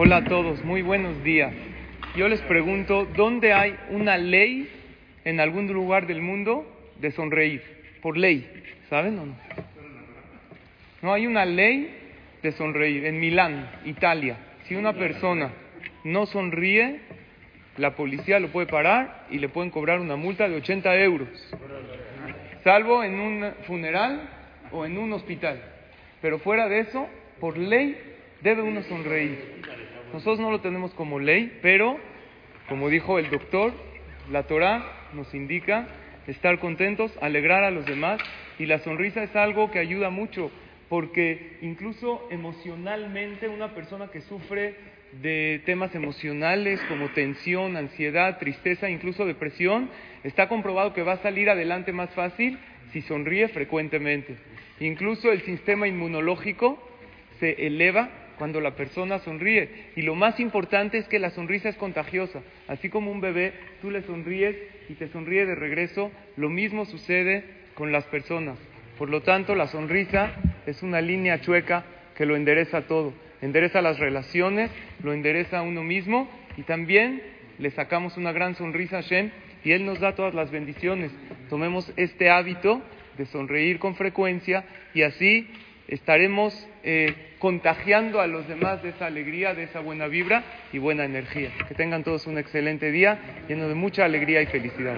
Hola a todos, muy buenos días. Yo les pregunto, ¿dónde hay una ley en algún lugar del mundo de sonreír? Por ley, ¿saben o no? No hay una ley de sonreír. En Milán, Italia, si una persona no sonríe, la policía lo puede parar y le pueden cobrar una multa de 80 euros. Salvo en un funeral o en un hospital. Pero fuera de eso, por ley, debe uno sonreír. Nosotros no lo tenemos como ley, pero, como dijo el doctor, la Torah nos indica estar contentos, alegrar a los demás, y la sonrisa es algo que ayuda mucho, porque incluso emocionalmente una persona que sufre de temas emocionales como tensión, ansiedad, tristeza, incluso depresión, está comprobado que va a salir adelante más fácil si sonríe frecuentemente. Incluso el sistema inmunológico se eleva cuando la persona sonríe. Y lo más importante es que la sonrisa es contagiosa. Así como un bebé, tú le sonríes y te sonríe de regreso, lo mismo sucede con las personas. Por lo tanto, la sonrisa es una línea chueca que lo endereza todo. Endereza las relaciones, lo endereza a uno mismo y también le sacamos una gran sonrisa a Shem y Él nos da todas las bendiciones. Tomemos este hábito de sonreír con frecuencia y así estaremos eh, contagiando a los demás de esa alegría, de esa buena vibra y buena energía. Que tengan todos un excelente día lleno de mucha alegría y felicidad.